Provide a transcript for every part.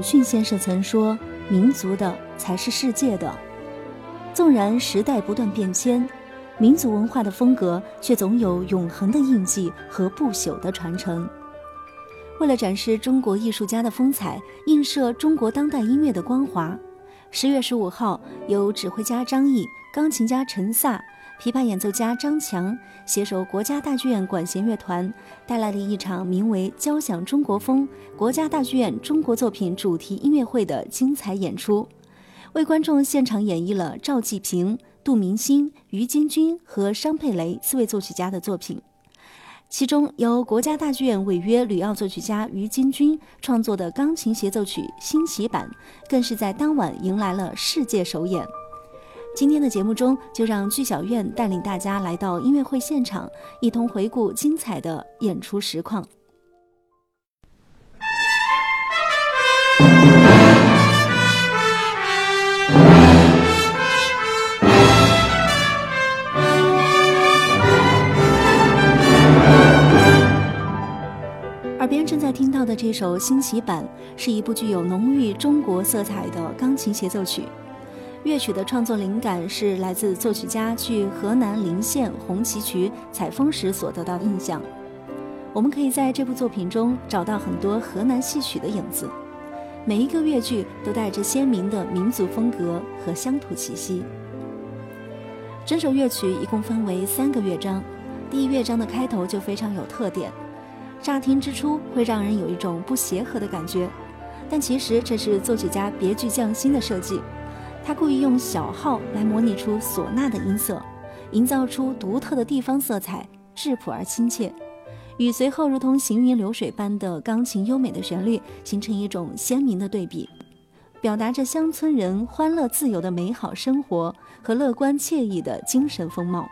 鲁迅先生曾说：“民族的才是世界的。”纵然时代不断变迁，民族文化的风格却总有永恒的印记和不朽的传承。为了展示中国艺术家的风采，映射中国当代音乐的光华，十月十五号，由指挥家张毅、钢琴家陈萨、琵琶演奏家张强携手国家大剧院管弦乐团，带来了一场名为《交响中国风》国家大剧院中国作品主题音乐会的精彩演出。为观众现场演绎了赵季平、杜明星、于金军和商佩雷四位作曲家的作品，其中由国家大剧院委约吕奥作曲家于金军创作的钢琴协奏曲新奇版，更是在当晚迎来了世界首演。今天的节目中，就让剧小院带领大家来到音乐会现场，一同回顾精彩的演出实况。耳边正在听到的这首新奇版，是一部具有浓郁中国色彩的钢琴协奏曲。乐曲的创作灵感是来自作曲家去河南临县红旗渠采风时所得到的印象。我们可以在这部作品中找到很多河南戏曲的影子，每一个乐句都带着鲜明的民族风格和乡土气息。整首乐曲一共分为三个乐章，第一乐章的开头就非常有特点。乍听之初会让人有一种不协和的感觉，但其实这是作曲家别具匠心的设计。他故意用小号来模拟出唢呐的音色，营造出独特的地方色彩，质朴而亲切，与随后如同行云流水般的钢琴优美的旋律形成一种鲜明的对比，表达着乡村人欢乐自由的美好生活和乐观惬意的精神风貌。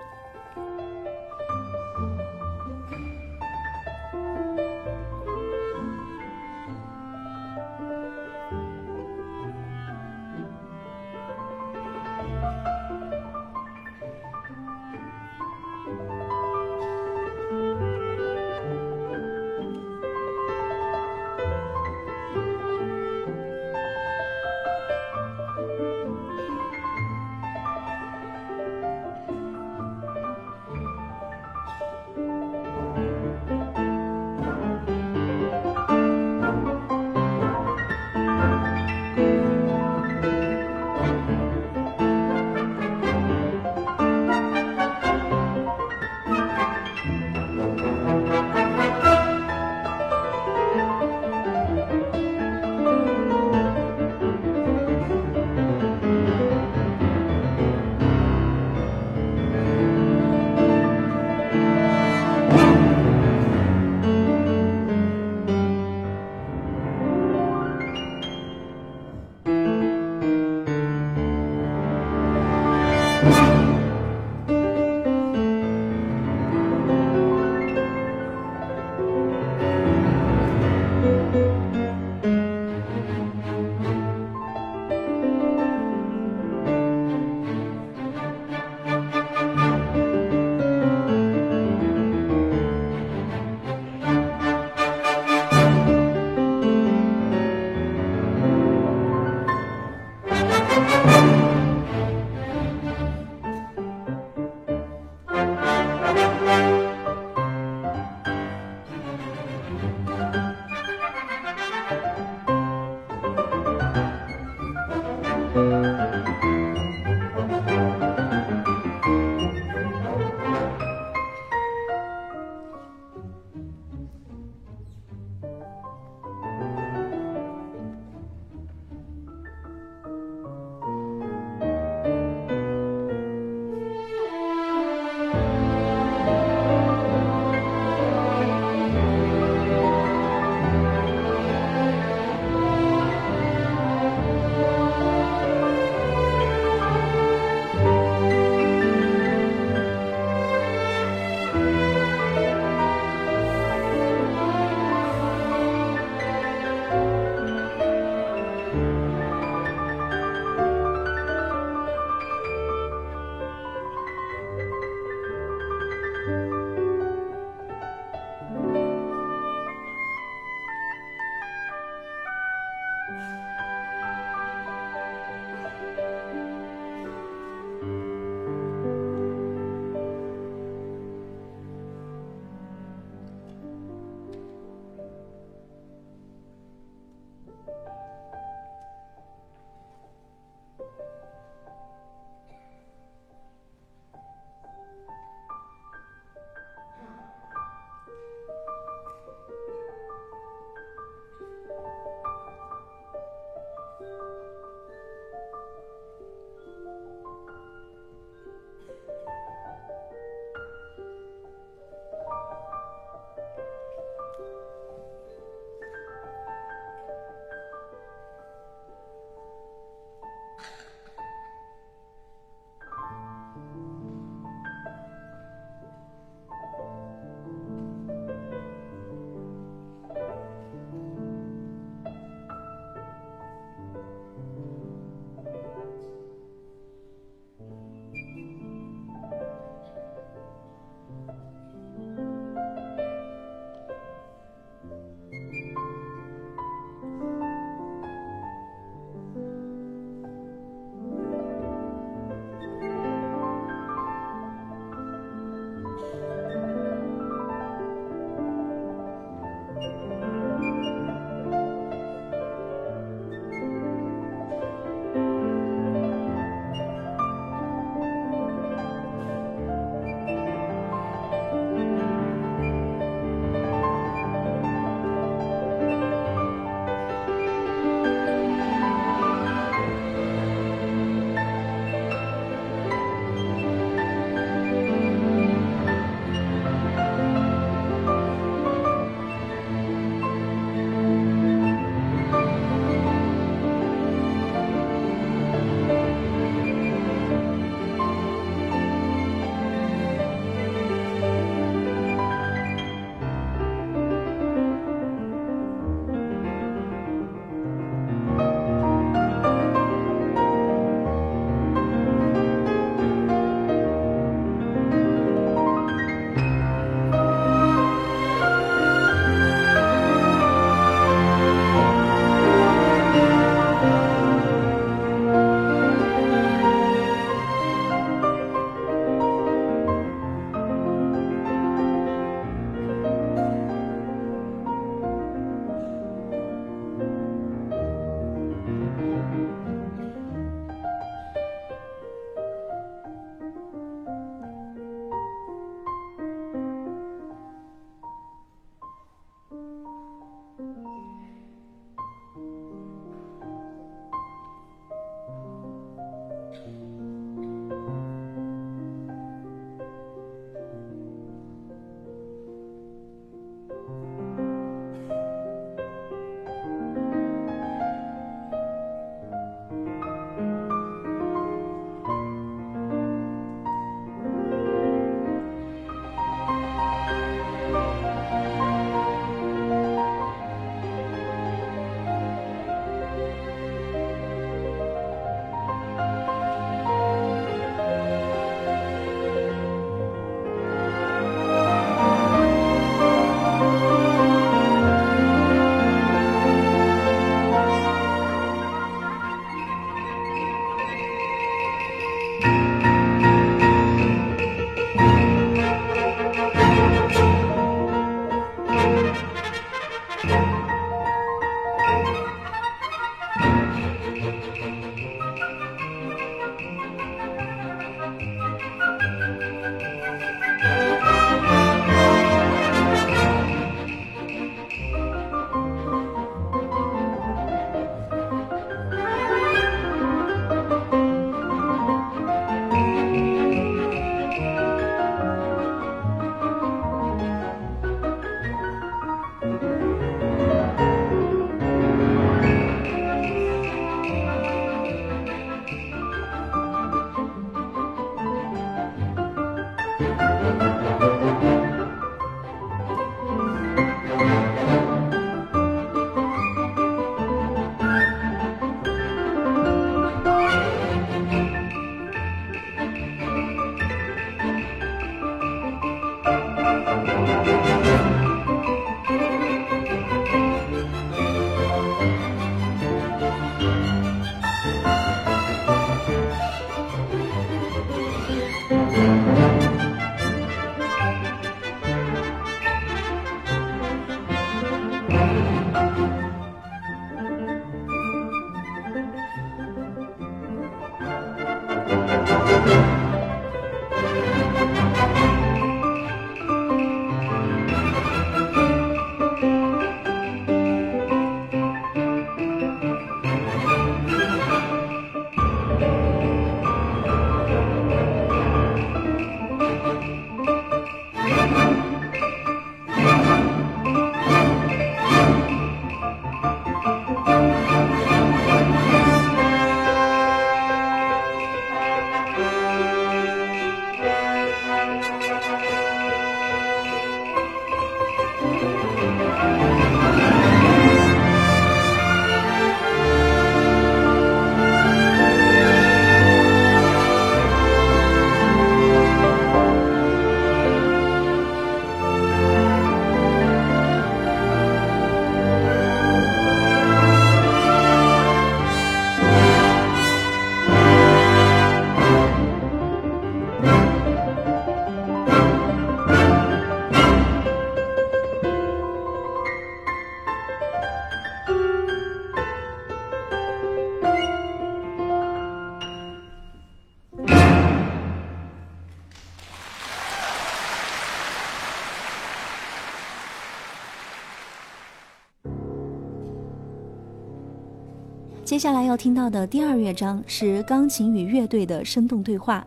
接下来要听到的第二乐章是钢琴与乐队的生动对话，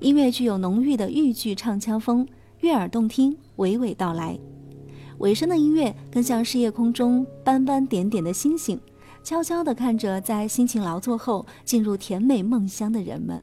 音乐具有浓郁的豫剧唱腔风，悦耳动听，娓娓道来。尾声的音乐更像是夜空中斑斑点点的星星，悄悄地看着在辛勤劳作后进入甜美梦乡的人们。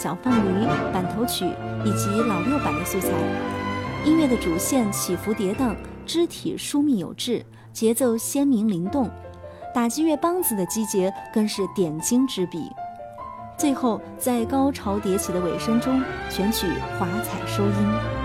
小放驴、板头曲以及老六版的素材。音乐的主线起伏跌宕，肢体疏密有致，节奏鲜明灵动，打击乐梆子的击节更是点睛之笔。最后，在高潮迭起的尾声中，全曲华彩收音。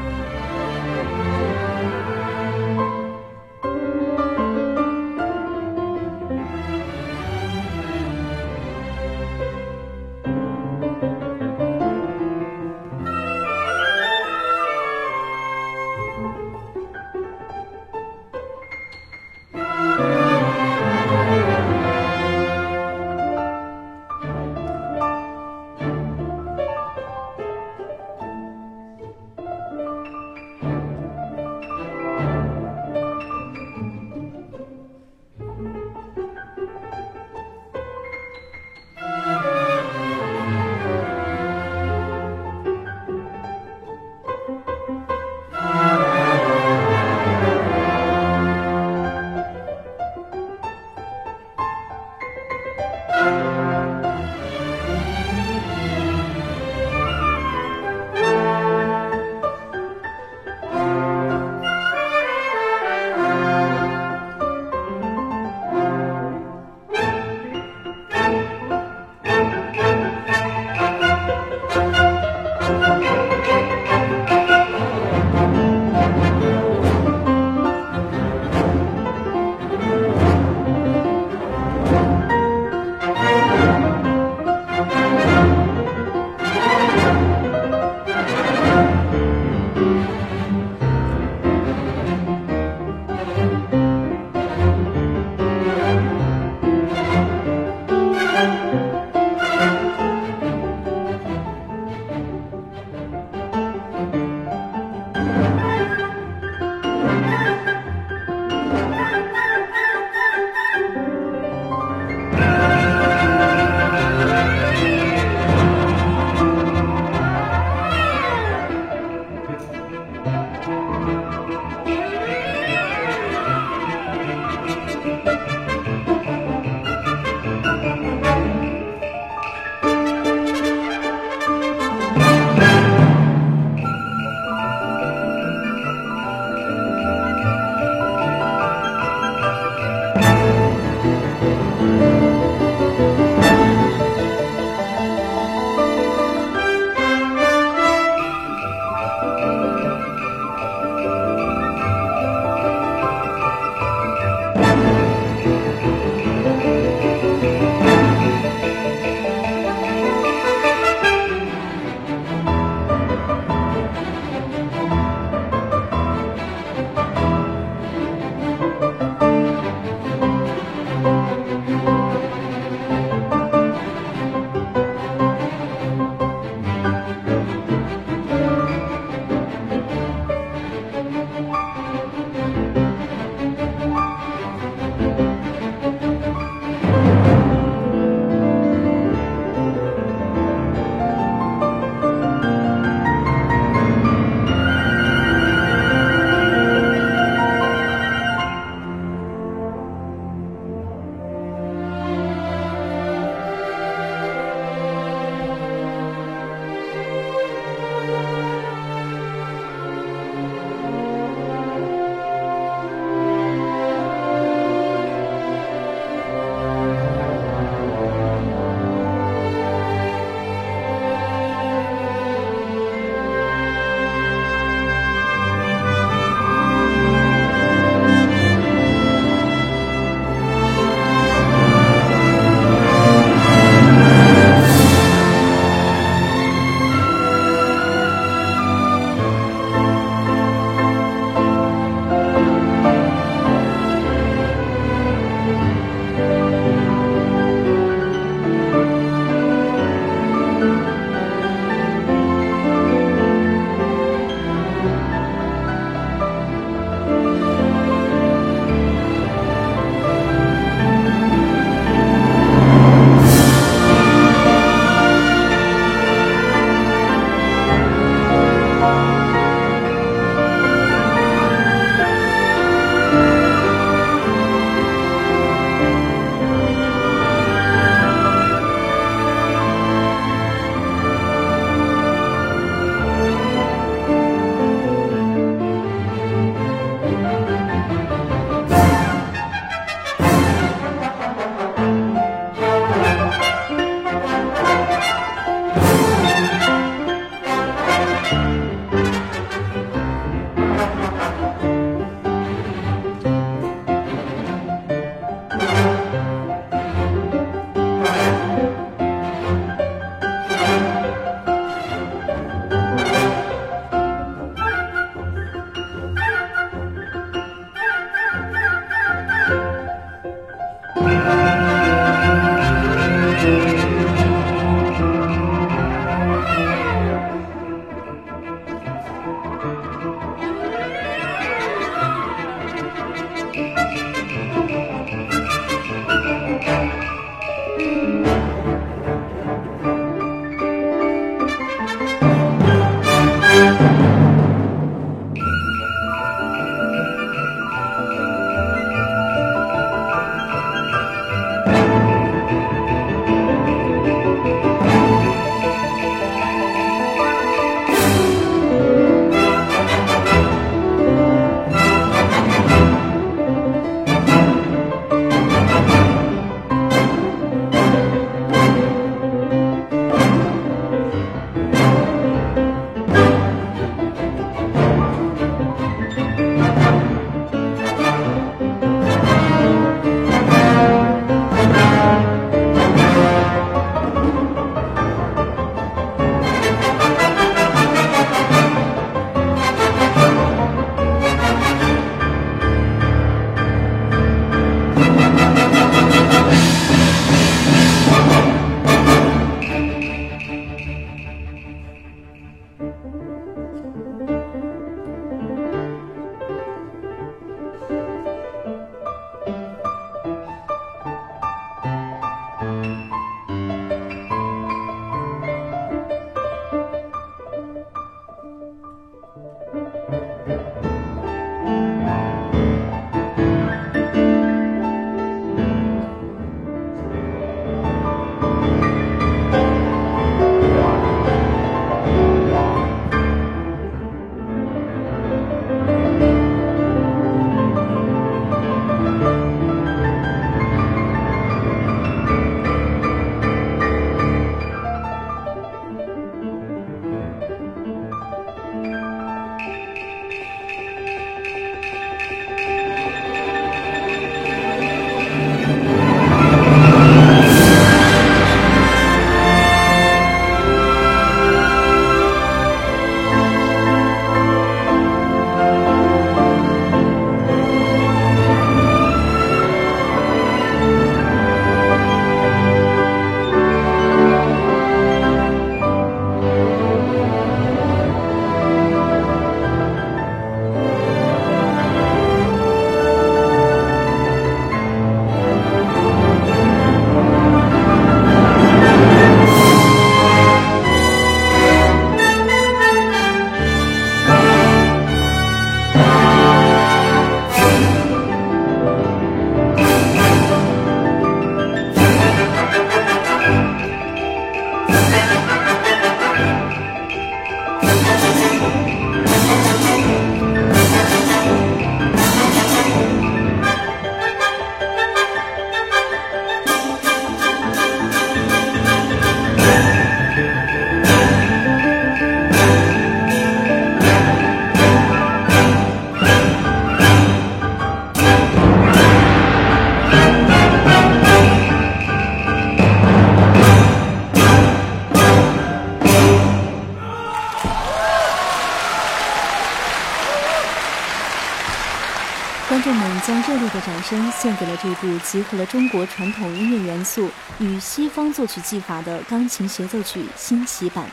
献给了这部集合了中国传统音乐元素与西方作曲技法的钢琴协奏曲新奇版，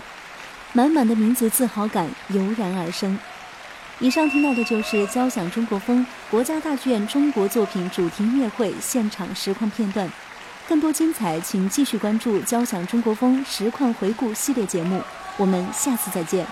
满满的民族自豪感油然而生。以上听到的就是交响中国风国家大剧院中国作品主题音乐会现场实况片段。更多精彩，请继续关注交响中国风实况回顾系列节目。我们下次再见。